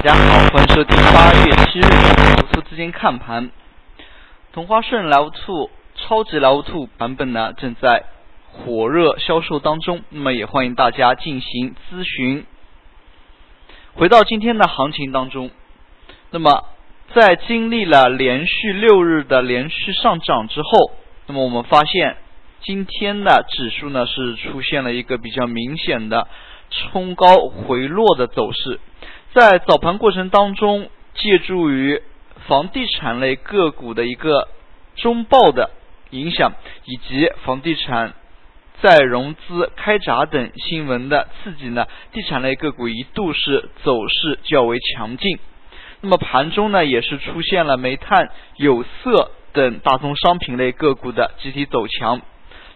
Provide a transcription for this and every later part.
大家好，欢迎收听八月七日投资资金看盘。同花顺 Love Two 超级 Love Two 版本呢正在火热销售当中，那么也欢迎大家进行咨询。回到今天的行情当中，那么在经历了连续六日的连续上涨之后，那么我们发现今天的指数呢是出现了一个比较明显的冲高回落的走势。在早盘过程当中，借助于房地产类个股的一个中报的影响，以及房地产再融资开闸等新闻的刺激呢，地产类个股一度是走势较为强劲。那么盘中呢，也是出现了煤炭、有色等大宗商品类个股的集体走强。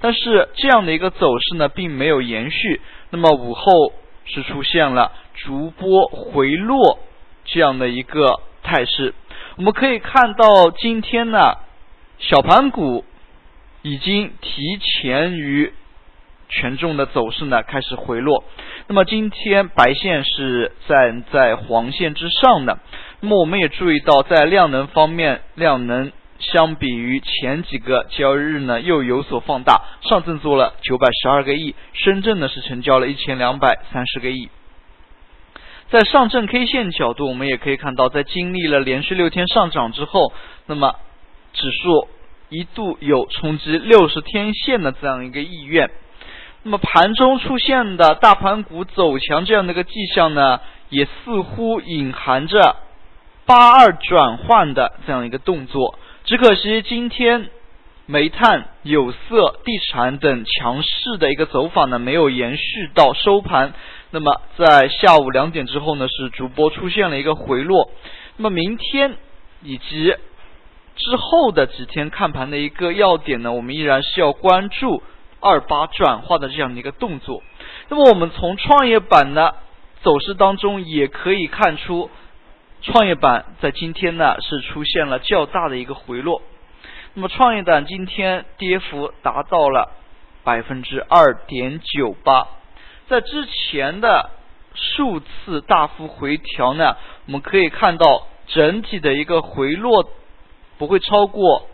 但是这样的一个走势呢，并没有延续。那么午后是出现了。逐波回落这样的一个态势，我们可以看到今天呢，小盘股已经提前于权重的走势呢开始回落。那么今天白线是站在黄线之上的。那么我们也注意到，在量能方面，量能相比于前几个交易日呢又有所放大。上证做了九百十二个亿，深圳呢是成交了一千两百三十个亿。在上证 K 线角度，我们也可以看到，在经历了连续六天上涨之后，那么指数一度有冲击六十天线的这样一个意愿。那么盘中出现的大盘股走强这样的一个迹象呢，也似乎隐含着八二转换的这样一个动作。只可惜今天煤炭、有色、地产等强势的一个走法呢，没有延续到收盘。那么在下午两点之后呢，是逐波出现了一个回落。那么明天以及之后的几天看盘的一个要点呢，我们依然是要关注二八转化的这样的一个动作。那么我们从创业板的走势当中也可以看出，创业板在今天呢是出现了较大的一个回落。那么创业板今天跌幅达到了百分之二点九八。在之前的数次大幅回调呢，我们可以看到整体的一个回落不会超过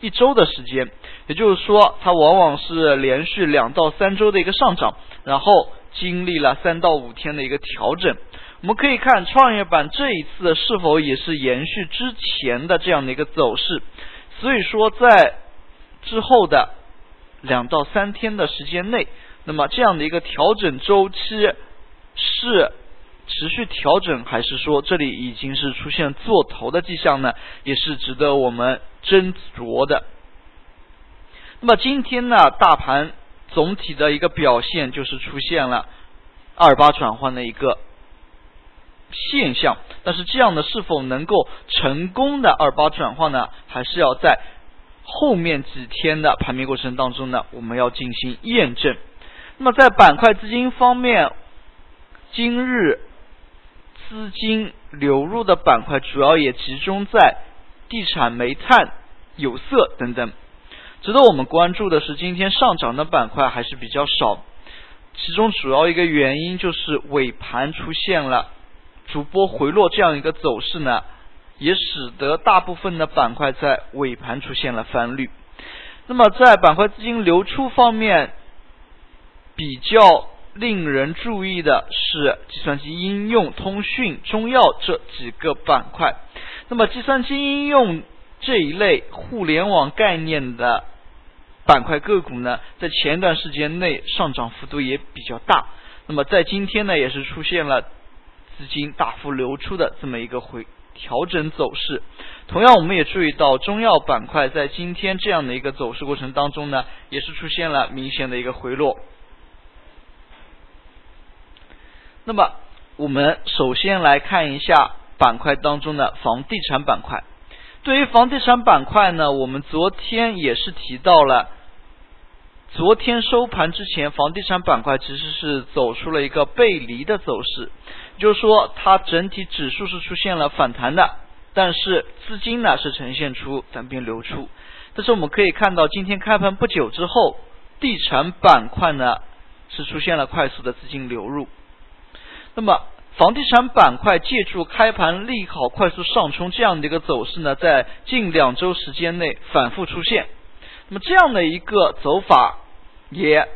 一周的时间，也就是说，它往往是连续两到三周的一个上涨，然后经历了三到五天的一个调整。我们可以看创业板这一次是否也是延续之前的这样的一个走势，所以说在之后的两到三天的时间内。那么这样的一个调整周期是持续调整，还是说这里已经是出现做头的迹象呢？也是值得我们斟酌的。那么今天呢，大盘总体的一个表现就是出现了二八转换的一个现象，但是这样的是否能够成功的二八转换呢？还是要在后面几天的盘面过程当中呢，我们要进行验证。那么在板块资金方面，今日资金流入的板块主要也集中在地产、煤炭、有色等等。值得我们关注的是，今天上涨的板块还是比较少。其中主要一个原因就是尾盘出现了逐波回落这样一个走势呢，也使得大部分的板块在尾盘出现了翻绿。那么在板块资金流出方面，比较令人注意的是，计算机应用、通讯、中药这几个板块。那么，计算机应用这一类互联网概念的板块个股呢，在前一段时间内上涨幅度也比较大。那么，在今天呢，也是出现了资金大幅流出的这么一个回调整走势。同样，我们也注意到中药板块在今天这样的一个走势过程当中呢，也是出现了明显的一个回落。那么，我们首先来看一下板块当中的房地产板块。对于房地产板块呢，我们昨天也是提到了，昨天收盘之前，房地产板块其实是走出了一个背离的走势，就是说它整体指数是出现了反弹的，但是资金呢是呈现出单边流出。但是我们可以看到，今天开盘不久之后，地产板块呢是出现了快速的资金流入。那么房地产板块借助开盘利好快速上冲这样的一个走势呢，在近两周时间内反复出现。那么这样的一个走法也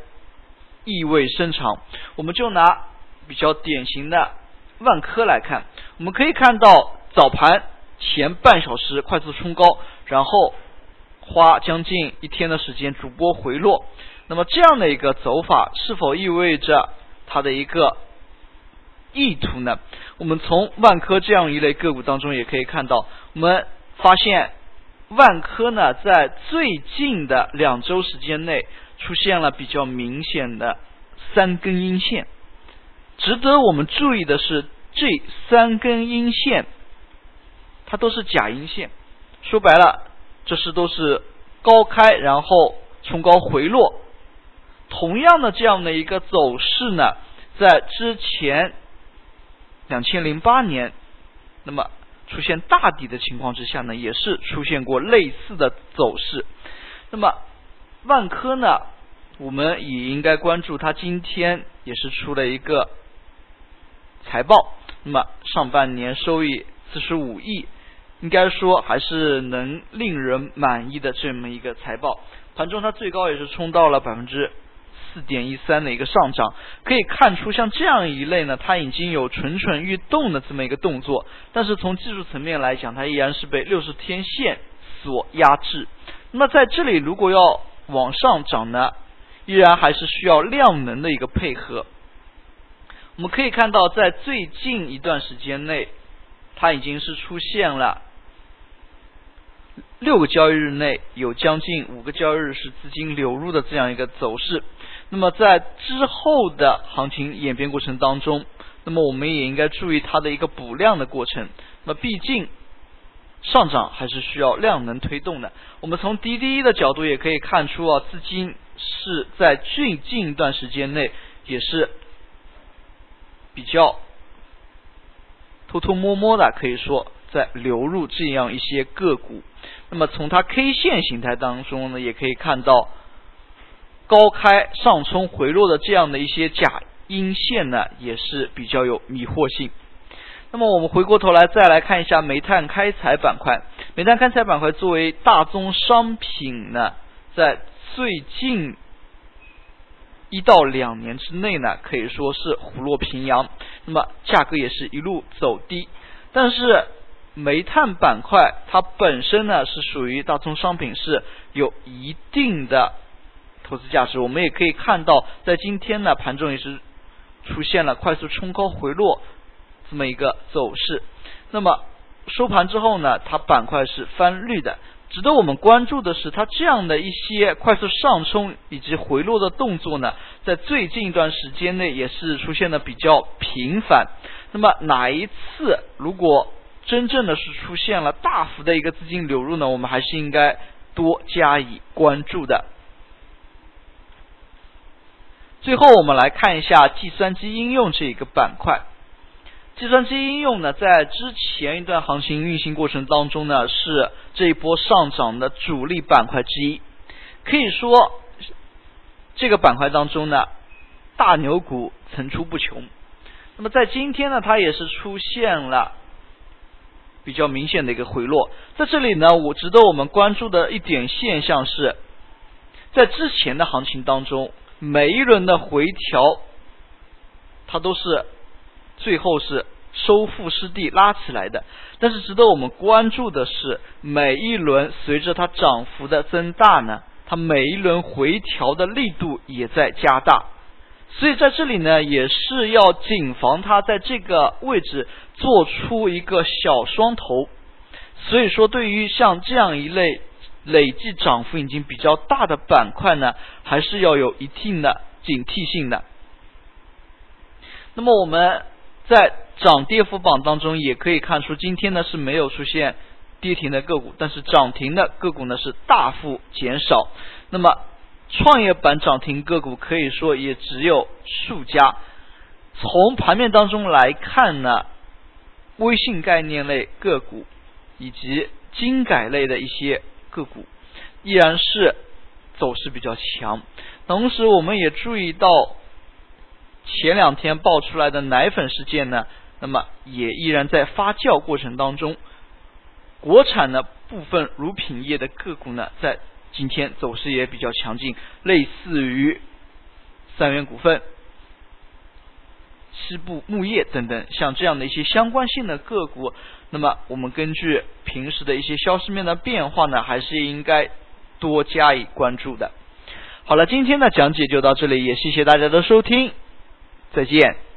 意味深长。我们就拿比较典型的万科来看，我们可以看到早盘前半小时快速冲高，然后花将近一天的时间逐波回落。那么这样的一个走法，是否意味着它的一个？意图呢？我们从万科这样一类个股当中也可以看到，我们发现万科呢在最近的两周时间内出现了比较明显的三根阴线。值得我们注意的是，这三根阴线它都是假阴线，说白了，这是都是高开然后冲高回落。同样的这样的一个走势呢，在之前。两千零八年，那么出现大底的情况之下呢，也是出现过类似的走势。那么万科呢，我们也应该关注它今天也是出了一个财报，那么上半年收益四十五亿，应该说还是能令人满意的这么一个财报。盘中它最高也是冲到了百分之。四点一三的一个上涨，可以看出像这样一类呢，它已经有蠢蠢欲动的这么一个动作，但是从技术层面来讲，它依然是被六十天线所压制。那么在这里，如果要往上涨呢，依然还是需要量能的一个配合。我们可以看到，在最近一段时间内，它已经是出现了。六个交易日内有将近五个交易日是资金流入的这样一个走势，那么在之后的行情演变过程当中，那么我们也应该注意它的一个补量的过程。那么毕竟上涨还是需要量能推动的。我们从滴滴的角度也可以看出啊，资金是在最近一段时间内也是比较偷偷摸摸的，可以说在流入这样一些个股。那么从它 K 线形态当中呢，也可以看到高开上冲回落的这样的一些假阴线呢，也是比较有迷惑性。那么我们回过头来再来看一下煤炭开采板块，煤炭开采板块作为大宗商品呢，在最近一到两年之内呢，可以说是虎落平阳，那么价格也是一路走低，但是。煤炭板块它本身呢是属于大宗商品，是有一定的投资价值。我们也可以看到，在今天呢盘中也是出现了快速冲高回落这么一个走势。那么收盘之后呢，它板块是翻绿的。值得我们关注的是，它这样的一些快速上冲以及回落的动作呢，在最近一段时间内也是出现的比较频繁。那么哪一次如果真正的是出现了大幅的一个资金流入呢，我们还是应该多加以关注的。最后，我们来看一下计算机应用这一个板块。计算机应用呢，在之前一段行情运行过程当中呢，是这一波上涨的主力板块之一。可以说，这个板块当中呢，大牛股层出不穷。那么在今天呢，它也是出现了。比较明显的一个回落，在这里呢，我值得我们关注的一点现象是，在之前的行情当中，每一轮的回调，它都是最后是收复失地拉起来的。但是值得我们关注的是，每一轮随着它涨幅的增大呢，它每一轮回调的力度也在加大。所以在这里呢，也是要谨防它在这个位置做出一个小双头。所以说，对于像这样一类累计涨幅已经比较大的板块呢，还是要有一定的警惕性的。那么我们在涨跌幅榜当中也可以看出，今天呢是没有出现跌停的个股，但是涨停的个股呢是大幅减少。那么。创业板涨停个股可以说也只有数家。从盘面当中来看呢，微信概念类个股以及精改类的一些个股依然是走势比较强。同时，我们也注意到前两天爆出来的奶粉事件呢，那么也依然在发酵过程当中。国产的部分乳品业的个股呢，在今天走势也比较强劲，类似于三元股份、西部牧业等等，像这样的一些相关性的个股，那么我们根据平时的一些消息面的变化呢，还是应该多加以关注的。好了，今天的讲解就到这里，也谢谢大家的收听，再见。